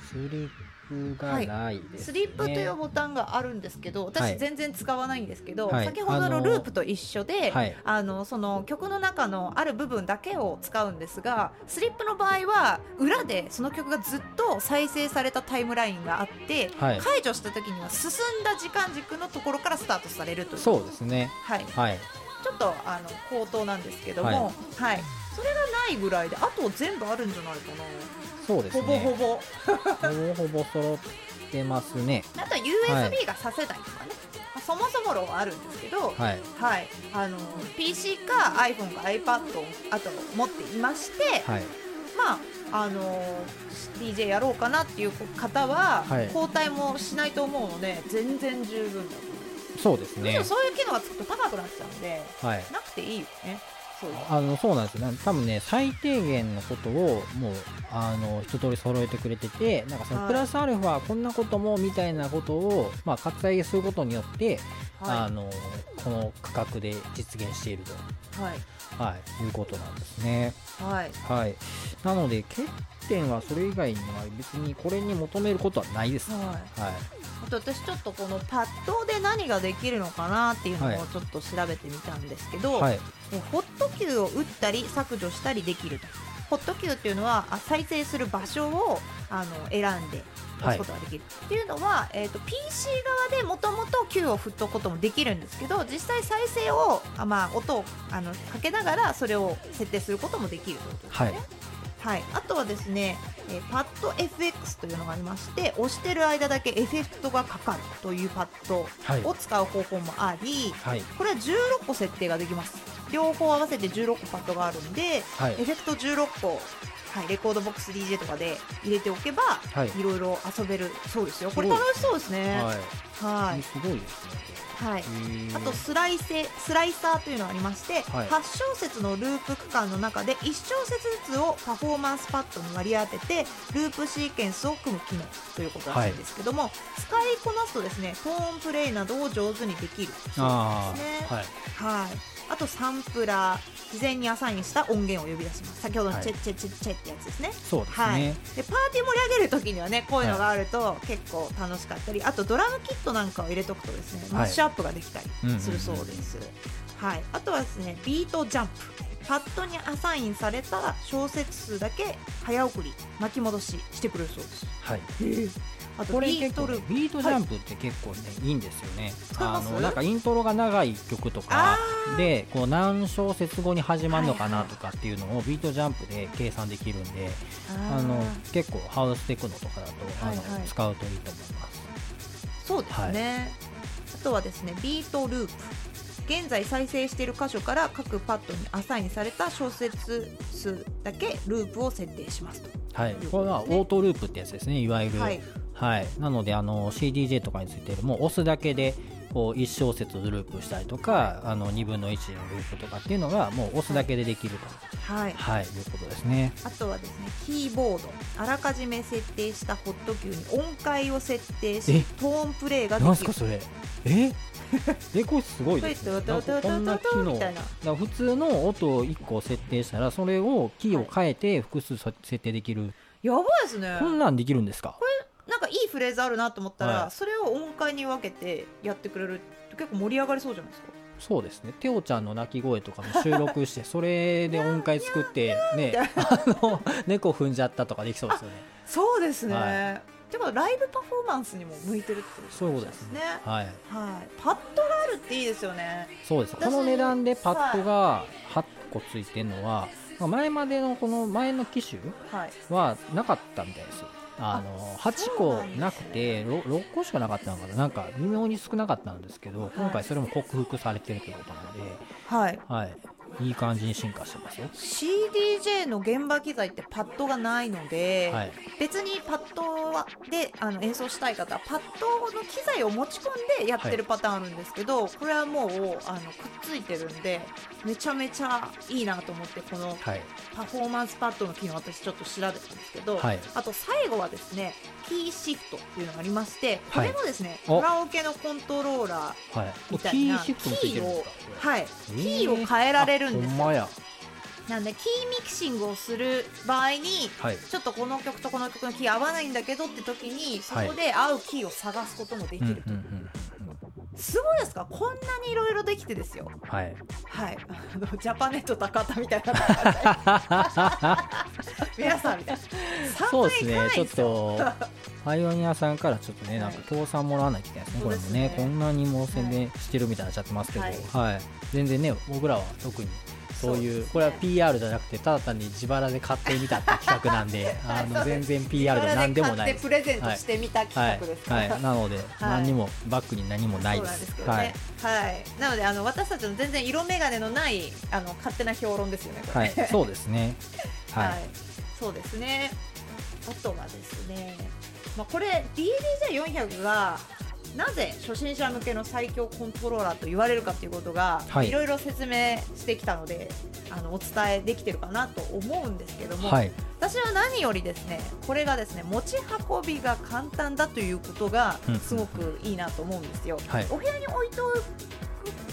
スリップがないです、ね。スリップというボタンがあるんですけどはい。私全然使わないんですけど、はい。先ほどのループと一緒で、はい。あのその曲の中のある部分だけを使うんですがスリップの場合は裏でその曲がずっと再生されたタイムラインがあって、はい。解除した時には進んだ時間軸のところからスタートされるという。そうですね。はい、はい。ちょっとあの口頭なんですけども、はい。それがないぐらいであと全部あるんじゃないかな、そうですね。ほぼほぼほぼほぼ揃ってますね。あとは USB がさせないとかね、まあそもそも論はあるんですけど、はい。はい、あの PC か iPhone か iPad をあと持っていまして、はい。まああの DJ やろうかなっていう方は、はい交代もしないと思うので全然十分だと思いますそうですねむしろ。そういう機能がつくと高くなっちゃうんではい。なくていいよねあのそうなんですよ、ね、多分ね、最低限のことをもうあの一通り揃えてくれてて、なんかそのはい。プラスアルファ、こんなこともみたいなことを、まあ、割愛することによって、あはのこの価格で実現しているいはい。と、はい、いうことなんですね。はい。はい、なので欠点はそれ以外には別にこれに求めることはないです。はい。はい、あと私ちょっとこのパッドで何ができるのかなっていうのはいをちょっと調べてみたんですけど、はい、えホットキューを打ったり削除したりできると。ホットキューっていうのはあ再生する場所をあの選んで押すことができる、っていうのは、えー、と PC 側でもともと Q を振っとくこともできるんですけど実際再生をあ、まあ、音をあのかけながらそれを設定することもできるということですね。はいはい、あとはですね、えーパッド FX というのがありまして押してる間だけエフェクトがかかるというパッドはい。を使う方法もあり、はい、これは16個設定ができます。両方合わせて16個パッドがあるんで、はい。エフェクト16個、はい、レコードボックス DJ とかで入れておけば、はい。い、ろいろ遊べる。そうですよ。これ楽しそうですね。はい、はい、すごいですね。はい。あとスライスライサーというのがありまして、はい。8小節のループ区間の中で1小節ずつをパフォーマンスパッドに割り当ててループシーケンスを組む機能ということらしいんですけども、使いこなすとですねトーンプレイなどを上手にできるそうあですね。あ、はい、はい、あとサンプラー事前にアサインした音源を呼び出します。先ほどのはい。チェッチェッチェッチェってやつですね、そうですはい、ね。でパーティー盛り上げる時にはねこういうのがあると結構楽しかったりあとドラムキットなんかを入れとくとですねマッシュアップができたりするそうです、はい。あとはですねビートジャンプ。パッドにアサインされた小節数だけ早送り巻き戻ししてくれるそうです。はい、あとビー結構ねトループビートジャンプって結構ね、い、いんですよね。あのなんかイントロが長い曲とかでこう何小節後に始まるのかなとかっていうのをビートジャンプで計算できるんであの結構ハウステクノとかだとあの、はいはい。使うといいと思います。そうですね、あとはですねビートループ。現在再生している箇所から各パッドにアサインされた小節数だけループを設定しますと。はい、これはオートループってやつですねいわゆる。はい。はい、なのであの CDJ とかについてるもう押すだけでこう1小節ループしたりとか、あの2分の1のループとかっていうのがもう押すだけでできると、はい。はい、いうことですね。あとはですねキーボード。あらかじめ設定したホットキューに音階を設定え？しトーンプレイができる。なんすかそれ？え？えこれすごいですね。こんな機能みたいなだから普通の音を1個設定したらそれをキーを変えて複数設定できる、やばいですねこんなんできるんですかなんかいいフレーズあるなと思ったら、はい。それを音階に分けてやってくれると結構盛り上がりそうじゃないですか。そうですね。テオちゃんの鳴き声とかも収録して それで音階作ってねあの猫踏んじゃったとかできそうですよね。そうですね、はてかライブパフォーマンスにも向いてるってことそういうことですね。はい。はい。パッドがあるっていいですよね。そうです。この値段でパッドが8個ついてるのは、まあ前までのこの前の機種はい。はなかったみたいですよあの8個なくて 6, 6個しかなかったのかな。なんか微妙に少なかったんですけど今回それも克服されてるということなので、はい。はい、いい感じに進化してますよ。CDJ の現場機材ってパッドがないので、はい。別にパッドはであの演奏したい方はパッドの機材を持ち込んでやってるパターンあるんですけど、これはもうあのくっついてるんでめちゃめちゃいいなと思ってこのはい。パフォーマンスパッドの機能私ちょっと調べたんですけど、はい。あと最後はですねキーシフトっていうのがありましてこはい。れもですね、お。カラオケのコントローラーはいみたい。なキーシフトもついてるんですか？これはい、えー。キーを変えられるんですよあほんまや。なんでキーミキシングをする場合にはい。ちょっとこの曲とこの曲のキー合わないんだけどって時にそこで合うキーを探すこともできると、うんうんうんうんすごいですか？こんなにいろいろできてですよ。はい。はい。あのジャパネット高田みたいな 皆さんみたいな。そうですね。ちょっ3回とパイオニアさんからちょっとねなんか協賛もらわないといけないですね。これもねこんなにもう宣伝してるみたいになっちゃってますけど。ははいい。全然ね僕らは特にそういうこれは PR じゃなくてただ単に自腹で買ってみたって企画なんで あの全然 PR でも何でもないプレゼントしてみたはい。企画です。から、はい。なので何にもバックに何もないです。ですけどね、はい。なのであの私たちの全然色眼鏡のないあの勝手な評論ですよねはいはい。そうですね。はい。はい、そうですね。あとはですね、まあ、これ DDJ400 がなぜ初心者向けの最強コントローラーと言われるかということが、はい。い、ろいろ説明してきたのであのお伝えできてるかなと思うんですけども、はい。私は何よりですねこれがですね持ち運びが簡単だということがうん。すごくいいなと思うんですよ。はい。お部屋に置いておく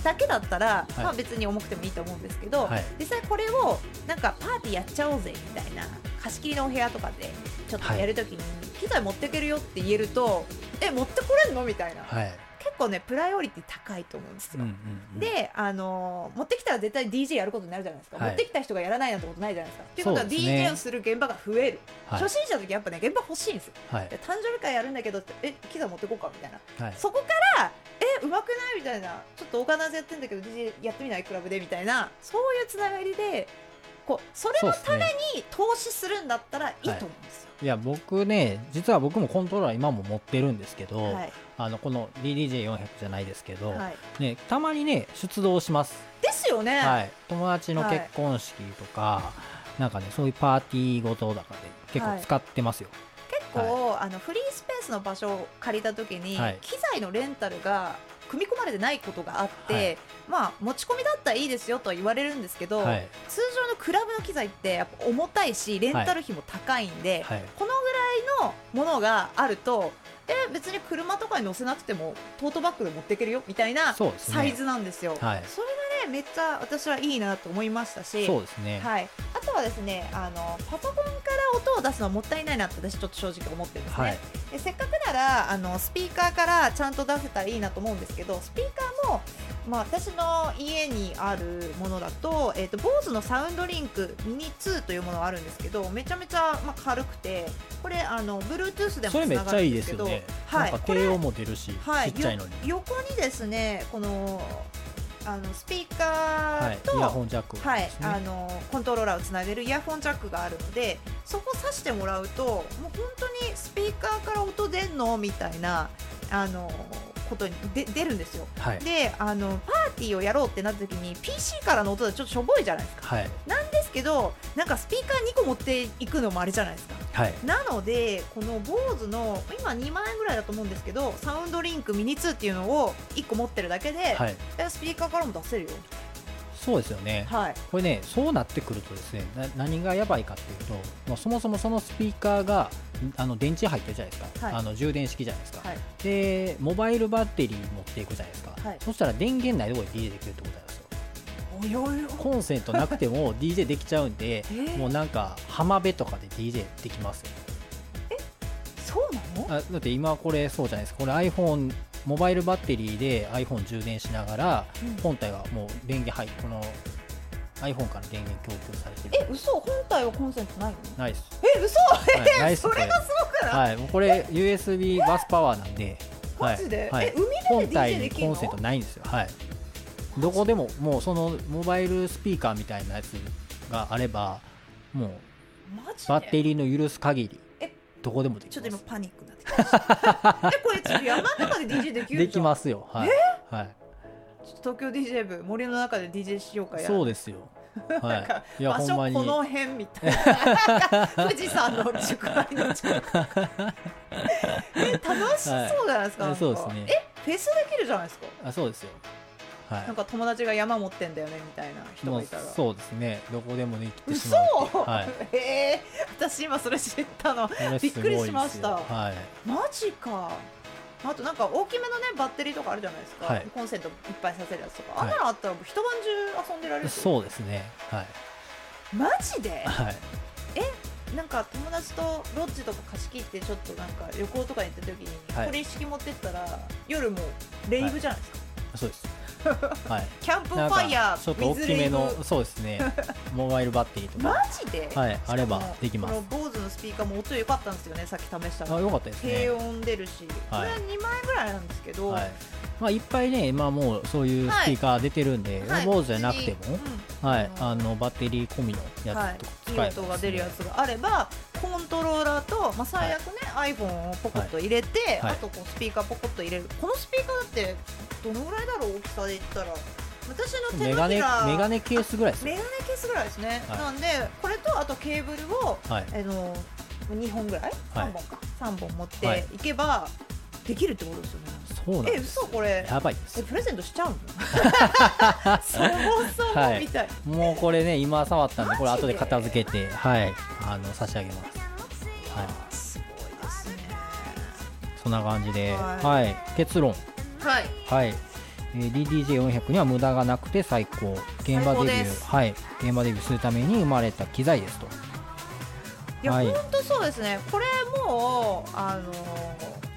だけだったら、はい。まあ、別に重くてもいいと思うんですけど、はい。実際これをなんかパーティーやっちゃおうぜみたいな貸し切りのお部屋とかでちょっとやるときに、機材持ってけるよって言えるとえ持ってこれんの？みたいな、はい。結構ねプライオリティ高いと思うんですよ。うんうんうん。で、あのー持ってきたら絶対 DJ やることになるじゃないですか、はい。持ってきた人がやらないなんてことないじゃないですか。っていうことは DJ をする現場が増える、はい。初心者の時やっぱね現場欲しいんですよ。はい。で誕生日会やるんだけどえ機材持ってこうかみたいな。はい。そこからえうまくない？みたいな。ちょっとオーガナイズやってんだけど DJ やってみない？クラブで？みたいな。そういうつながりでこうそれのために投資するんだったらいいと思うんですよ。い。や僕ね実は僕もコントローラー今も持ってるんですけど、はい。あのこの DDJ400 じゃないですけど、はい、ね、たまにね出動します、ですよね、はい、友達の結婚式とか、なんかねそういうパーティーごとだからで結構使ってますよ、結構、あのフリースペースの場所を借りた時に、はい。機材のレンタルが組み込まれてないことがあって、はい。まあ持ち込みだったらいいですよとは言われるんですけど、はい。通常のクラブの機材ってやっぱ重たいしレンタル費も高いんで、はい。このぐらいのものがあるとえ別に車とかに乗せなくてもトートバッグで持っていけるよみたいなサイズなんですよ。はい。それがねめっちゃ私はいいなと思いましたし。そうですね、はい、あとはですねあのパソコンから音を出すのはもったいないなって私ちょっと正直思ってるんですね、はい。でせっかくならあのスピーカーからちゃんと出せたらいいなと思うんですけどスピーカーもまあ、私の家にあるものだと、えー、と BOSE のサウンドリンクミニ2というものがあるんですけどめちゃめちゃ、まあ、軽くてこれあの Bluetooth でもそれめっつながちゃいいるんでけどですすよね、はい。なんか低音も出るし、はい、ちっちゃいのに。よ横にですねこのあのスピーカはいーと、イヤホンジャックはいあのコントローラーをつなげるイヤホンジャックがあるのでそこ挿してもらうともう本当にスピーカーから音出んの？みたいなあのことにで出るんですよ。はいであのパーティーをやろうってなった時に PC からの音でちょっとしょぼいじゃないですか。はいなんですけどなんかスピーカー2個持っていくのもあれじゃないですか。はいなのでこの BOSE の今2万円ぐらいだと思うんですけどサウンドリンクミニ2っていうのを1個持ってるだけで、はいえスピーカーからも出せるよ。そうですよねはい。これねそうなってくるとですねな何がやばいかっていうともうそもそもそのスピーカーがあの電池入ってるじゃないですか、はいあの充電式じゃないですか、はい。でモバイルバッテリー持っていくじゃないですか、はいそしたら電源ないところで DJ できるってことなんです。コンセントなくても DJ できちゃうんでー。もうなんか浜辺とかで DJ できますよ。そうなの？あだって今これそうじゃないですか。これ iPhone モバイルバッテリーで iPhone 充電しながらうん。本体はもう電源入この iPhone から電源供給されてる。え、嘘？本体はコンセントないの？ないです、え、嘘？はい、それがすごくない？はい、もうこれ USB バスパワーなんで、はいマジで？はいえ海辺で本 DJ 体にできるの？コンセントないんですよ、はい、どこでももうそのモバイルスピーカーみたいなやつがあればもう？バッテリーの許す限りえどこでもできちょっと今ますパニックになってきました。え、これちょっと山の中で DJ できる。できますよ。はい、はい、ちょっと東京 DJ 部森の中で DJ しようかや。そうですよ。はい。いや場所この辺みたいな。富士山の宿題の近く。え楽しそうじゃないですか,、はい。そうですね。えフェスできるじゃないですか。あそうですよはい。なんか友達が山持ってんだよねみたいな人がいたら。そうですね。どこでもできてし嘘まうっていう。はい。ええ私今それ知ったの。びっくりしました。はい。マジか。あとなんか大きめのねバッテリーとかあるじゃないですか、はい。コンセントいっぱいさせるやつとか、はい。あんなのあったら一晩中遊んでられる。そうですね。はい。マジで？はい。なんか友達とロッジとか貸し切ってちょっとなんか旅行とかに行った時に、はい。これ一式持ってったら夜もレイブじゃないですか、そうですはい。キャンプファイヤーちょっと大きめのそうですね。モバイルバッテリーとブマかジで、はいあればできます。この BOSE のスピーカーも音良かったんですよねさっき試したらあよかったですね。低音出るし、こはい。れは2万円ぐらいなんですけど、はい。まあ、いっぱいね、今もうそういうスピーカー出てるんで、はい。坊主じゃなくても、うん。はい、あのあのバッテリー込みのやはいつとか、いい。使えば音が出るやつがあればコントローラーと、まあ、最悪ね、iPhone をポコッと入れて、はい。あとこうスピーカーポコッと入れる。このスピーカーだってどのぐらいだろう大きさで言ったら。私の手のひらメガネケースぐらいですよ。メガネケースぐらいですね、はい。なんでこれとあとケーブルをはい。あの2本ぐらい？はい。3本か、3本持っはい。ていけばできるってことですよね、えそうなんです。嘘これ。やばいです。えプレゼントしちゃうの？そもそもはい。みたい、もうこれね今触ったんでこれ後で片付けて。はいあの差し上げます。はい。すごいですね。そんな感じで。はい。はい。結論。はい。はい、えー DDJ400 には無駄がなくて最高。現場デビュー。はい。現場デビューするために生まれた機材ですと。いや、はい。本当そうですね。これもうあの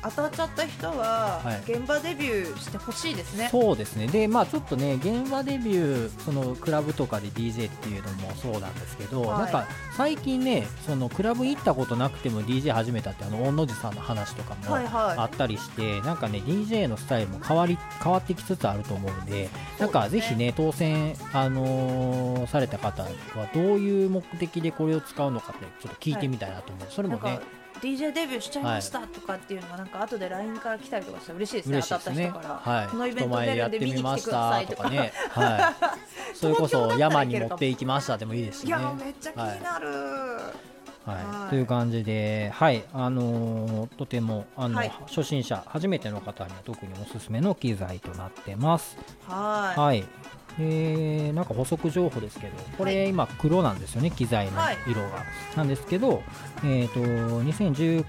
当たっちゃった人ははい。現場デビューしてほしいですね、そうですね。でまあちょっとね現場デビューそのクラブとかで DJ っていうのもそうなんですけど、はい。なんか最近ねそのクラブ行ったことなくても DJ 始めたってあの御の字さんの話とかもはいはい。あったりして、なんかね DJ のスタイルも変わり変わってきつつあると思うんでなんかぜひね当選、あのーされた方はどういう目的でこれを使うのかってちょっと聞いてみたいなと思う、それもね DJ デビューしちゃいましたとかっていうのがなんか後で LINE から来たりとかしたら嬉しいですね。当たった人から、はい。このイベントでやってみまし見に来てくださたいとかね。はい。それこそ山に持っていきましたでもいいですしい。ねやめっちゃ気になる、はい。はい。という感じで、はい。あのーとてもあの、はい。初心者初めての方には特におすすめの機材となってます。はい。はいえーなんか補足情報ですけどこれ今黒なんですよね機材のはい。色が、なんですけど、えー、と2019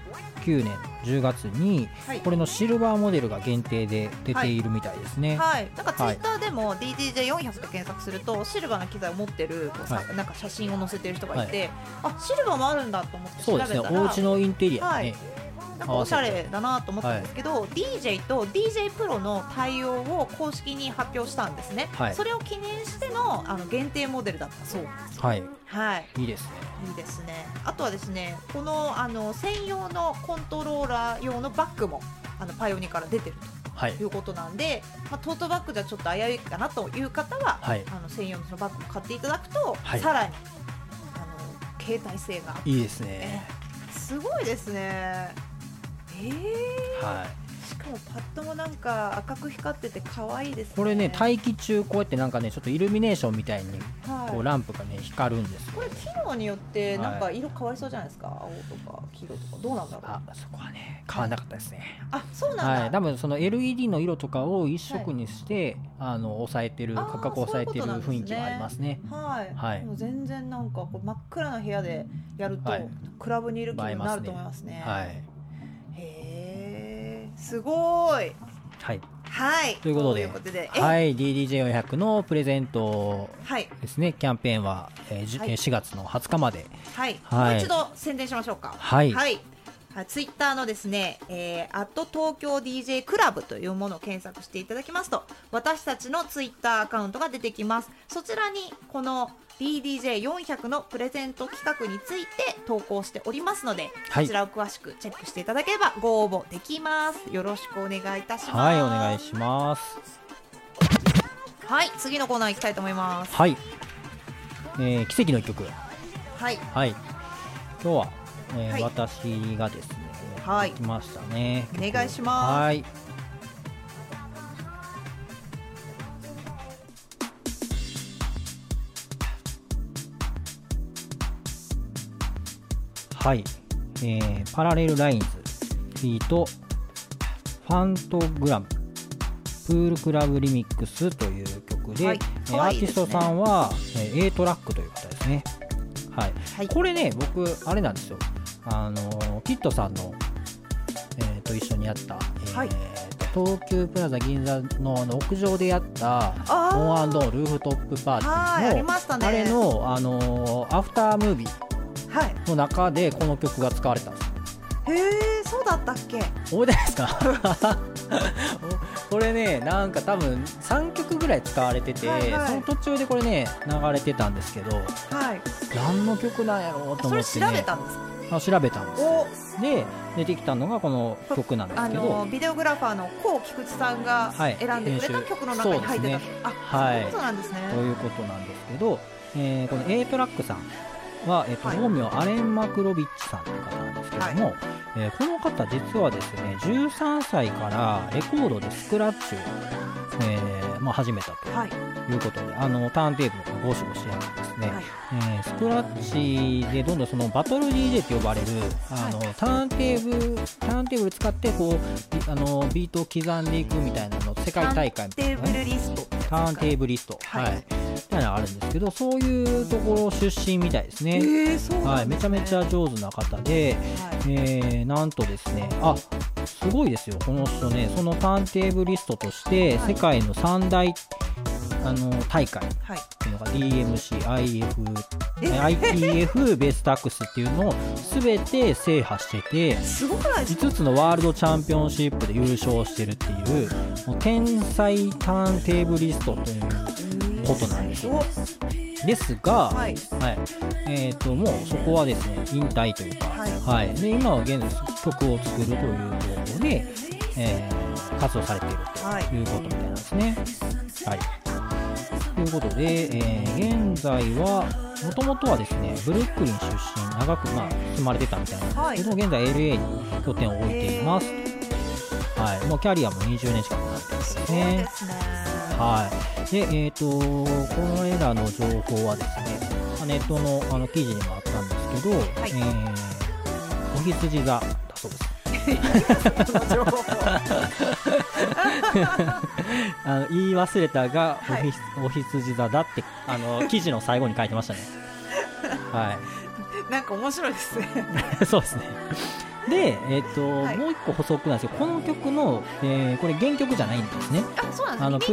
年10月にはい。これのシルバーモデルが限定で出ているみたいですね、はい、なんかツイッターでも DDJ400 と検索するとシルバーの機材を持ってるこうさはいなんか写真を載せてる人がいて、あシルバーもあるんだと思って調べたらそうですね。お家のインテリアにね、なんかおしゃれだなと思ったんですけど、DJ と DJ プロの対応を公式に発表したんですね、はい。それを記念してのあの限定モデルだったそう。ですはい。はい。いいですね。いいですね。あとはですねこのあの専用のコントローラー用のバッグもあのパイオニから出てるはい。ということなんで、まあ、トートバッグではちょっと危ういかなという方は、はい。あの専用のバッグを買っていただくと、はい。さらにあの携帯性が。いいですね。すごいですねえー、はい。しかもパッドもなんか赤く光ってて可愛いですね。これね待機中こうやってなんかねちょっとイルミネーションみたいにはい。こうランプがね光るんですよ。これ機能によってなんはいか色変わりそうじゃないですか、青とか黄色とかどうなんだろう？あそこはね変わらなかったですね。あそうなんだ、はい。多分その LED の色とかを一色にして、あの抑えてる価格を抑えてる雰囲気はありますね。はい、はい。もう全然なんかこう真っ暗な部屋でやると、はい。クラブにいる気分になると思いますね。はい、すごい。はい、はい。ということでとで、え？はい、DDJ400 のプレゼントはい、ですねキャンペーンは、えーじはいえー4月の20日まではい、はいもう一度宣伝しましょうか。はいはい。ツイッターのですね、えー、アット東京 DJ クラブというものを検索していただきますと、私たちのツイッターアカウントが出てきます。そちらにこの DDJ400 のプレゼント企画について投稿しておりますので、はい。こちらを詳しくチェックしていただければご応募できます。よろしくお願いいたします。はいお願いします。はい、次のコーナー行きたいと思います。はい、えー奇跡の一曲。はい、はい。今日は、えーはい。私がですねはい。来ましたね。お願いします。はいはい、えーパラレルラインズフィートファントグラムプールクラブリミックスという曲で、はい。えー可愛いですね。アーティストさんは、えー A トラックという方ですね。はい。はい、これね僕あれなんですよ。あのキッドさんの、えーと一緒にやった、えー東急プラザ銀座のあの屋上でやったオンアンドルーフトップパーティーのりましたね。あれの、あのーアフタームービー。はい。の中でこの曲が使われたんです。よへえ、そうだったっけ？覚えてないですか？これねなんか多分3曲ぐらい使われてて、はいはい。その途中でこれね流れてたんですけどはい。何の曲なんやろうと思って、ね、それ調べたんですか。あ調べたんです。お、で出てきたのがこの曲なんですあけど。のビデオグラファーのコウ菊池さんがはい選んでくれた曲の中に入ってた。そうですあ、はいそういうことなんですね。ということなんですけど、えーこの A トラックさんは、えーとはい本名アレン・マクロビッチさんという方なんですけども、えーこの方実はですね13歳からレコードでスクラッチを、えーまあ、始めたとはい。いうことで、あのターンテーブルがゴシゴシやるんですね、はい。えースクラッチでどんどんそのバトル DJ って呼ばれるあの、ターンテーブルターンテーブル使ってこうビあのビートを刻んでいくみたいなの世界大会みたいな、テーブね、ルリスト。ターンテーブリスト、はい。はい。みたいなのがあるんですけどそういうところ出身みたいですね、ええ、そうはい。めちゃめちゃ上手な方で、はい。えーなんとですねあすごいですよこの人ね。そのターンテーブリストとしてはい。世界の三大あの大会はい。っていうのが DMC、IF、え？ITF ベストアックスっていうのを全て制覇しててすごくないですか？5つのワールドチャンピオンシップで優勝してるっていうもう天才ターンテーブリストということなんですよ。ですが、はい。はい。えー、ともうそこはですね引退というか、はい。で今は現在曲を作るという方法で、えー活動されているはいということみたいなんですね。はいということで、えー現在はもともとはですねブルックリン出身長く、まあ、住まれてたみたいなんですけど、現在 LA に拠点を置いています、はい、もうキャリアも20年近くなってますねですね。はい。で、えっ、と、これらの情報はですね、まあネットのあの記事にもあったんですけど、いえー、お羊座だそうです。あの言い忘れたが、はいおひお羊座だって、あの、記事の最後に書いてましたね。はなんか面白いですね。い。そうですね。で、えっ、と、はいもう一個補足なんですけど、この曲の、えーこれ原曲じゃないんですね。あ、そうなんです。あのプ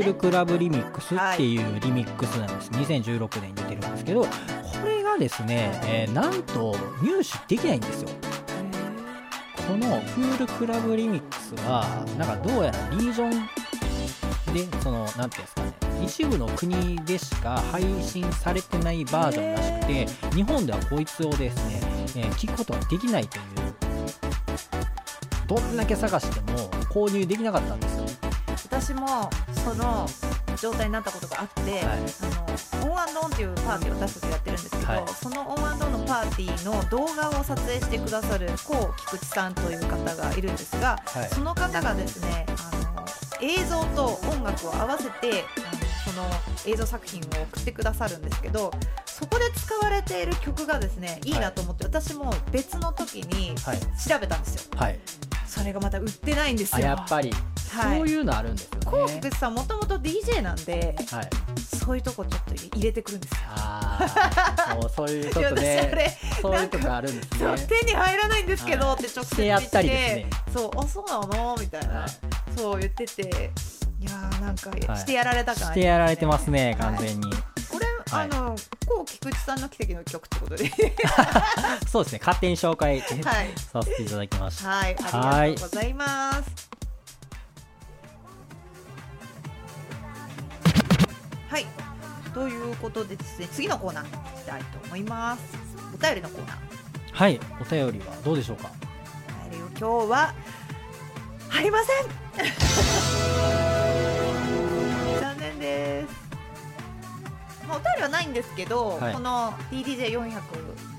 ールクラブリミックスっていうリミックスなんです、2016年に出てるんですけどこれがですね、えーなんと入手できないんですよこのクールクラブリミックスはなんかどうやらリージョンでそのなんていうんですかね一部の国でしか配信されてないバージョンらしくて日本ではこいつをですね、えー聞くことができないというどんだけ探しても購入できなかったんですよ。私もその状態になったことがあって、はい。あのオンアンドオンっていうパーティーを私たちやってるんですけど、はい。そのオンアンドオンのパーティーの動画を撮影してくださる高菊池さんという方がいるんですが、はい。その方がですねあの映像と音楽を合わせてその映像作品を送ってくださるんですけどそこで使われている曲がですねいいなと思って、私も別の時にはい。調べたんですよ。はい。それがまた売ってないんですよ。あやっぱり、はい。そういうのあるんですよね。こう菊池さんもともと DJ なんではい。そういうとこちょっと入れてくるんですよ。ああもうそういうちょっとねれそういうとこあるんですね。手に入らないんですけど、はい。って直接してやったりですね。そうあそうなの？みたいな、はい。そう言ってていやーなんかはいしてやられた感ね。してやられてますね完はい。全に、これ、はい。あのこう菊池さんの奇跡の曲ってことで。そうですね勝手に紹介はい。させていただきました。はいありがとうございますはい。ということでですね次のコーナーに行きたいと思います。お便りのコーナー。はい。お便りはどうでしょうか？お便りを今日はありません。残念です、まあ、お便りはないんですけど、はい。この DDJ400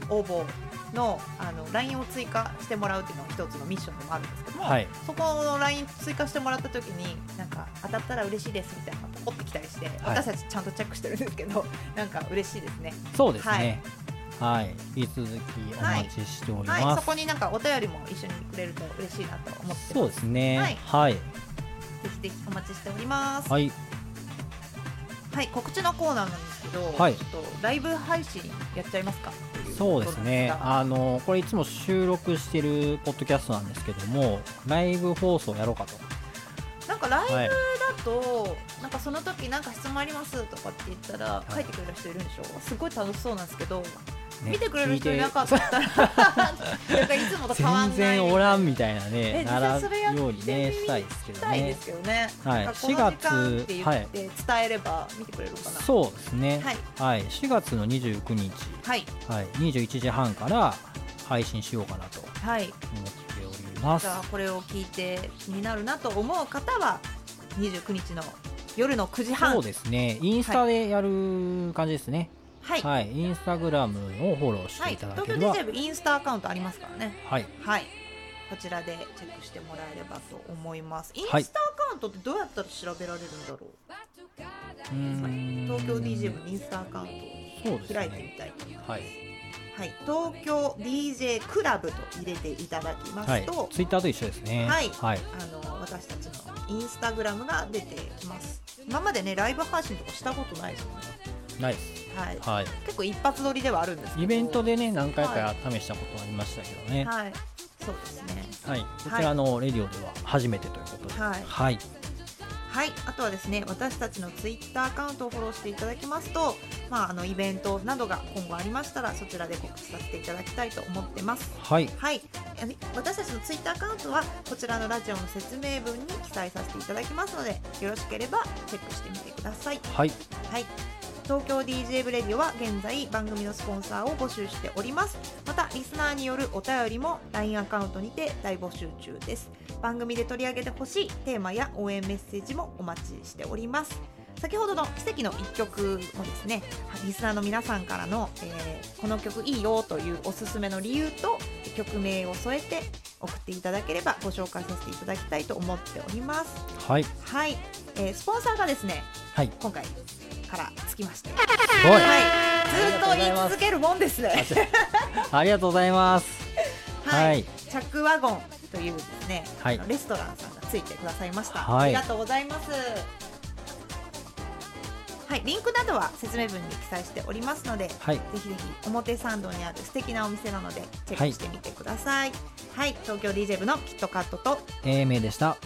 応募のあの LINE を追加してもらうっていうのが一つのミッションでもあるんですけども、はい。そこの LINE 追加してもらった時になんか当たったら嬉しいですみたいなのがポコってきたりして、私たちちゃんとチェックしてるんですけど なんか嬉しいですね。そうですね。はい、引き続きお待ちしております、はい。そこになんかお便りも一緒にくれると嬉しいなと思ってそうですね。はい。はい。ぜひぜひお待ちしております。はい。はい、告知のコーナーなんですけど、はい。ちょっとライブ配信やっちゃいますかそうですね。あのこれいつも収録してるポッドキャストなんですけどもライブ放送やろうかと。なんかライブだはい。と、なんかその時なんか質問ありますとかって言ったらい。書いてくれる人いるんでしょ？すごい楽しそうなんですけど、ね。見てくれる人いなかったら。いつもとて変わん全ない。然おらんみたいなねならようにねしたいですけどねしたいですけどね。はい。なんかこの時間って4言月って伝えれば見てくれるのかな。そうですね。はい。はい、4月の29日、はい。はい、21時半から配信しようかなと。思はい。っております。じゃあこれを聞いて気になるなと思う方は29日の夜の9時半。そうですね。インスタでやる感じですねはい、はい、インスタグラムをフォローしてはいいただけ東京れば DJ 部インスタアカウントありますからね。はい。はい。こちらでチェックしてもらえればと思います。インはいスタアカウントってどうやったら調べられるんだろう、うーん。東京 DJ 部のインスタアカウントを開いてねみたいと思います。はい、はい、東京 DJ クラブと入れていただきまはい。すと、、ツイッターと一緒ですね。はい。はい、あの私たちのインスタグラムが出てきます。今までねライブ配信とかしたことないですよねナイスはい。はい。結構一発撮りではあるんですイベントでね何回か試したことありましたけどね。はい。そうですね。はい、こちらのレディオでは初めてということで。はい。はい、はい。あとはですね私たちのツイッターアカウントをフォローしていただきますと、まあ、あのイベントなどが今後ありましたらそちらで告知させていただきたいと思ってます。はい。はい、私たちのツイッターアカウントはこちらのラジオの説明文に記載させていただきますのでよろしければチェックしてみてください。はい。はい東京 DJ ブレディオは現在番組のスポンサーを募集しております。またリスナーによるお便りも LINE アカウントにて大募集中です。番組で取り上げてほしいテーマや応援メッセージもお待ちしております。先ほどの奇跡の一曲もですねリスナーの皆さんからの、えーこの曲いいよというおすすめの理由と曲名を添えて送っていただければご紹介させていただきたいと思っております。はい。はい、えースポンサーがですねはい。今回からつきまして。すごい。はい、ずっと言い続けるもんですね。ありがとう。ございます。はい、はい。チャックワゴンというですね、はい。レストランさんがついてくださいました。はい。ありがとうございます。はい、リンクなどは説明文に記載しておりますので、はい。ぜひぜひ表参道にある素敵なお店なのでチェックしてみてください。はい、東京 DJ 部のキットカットと。英明でした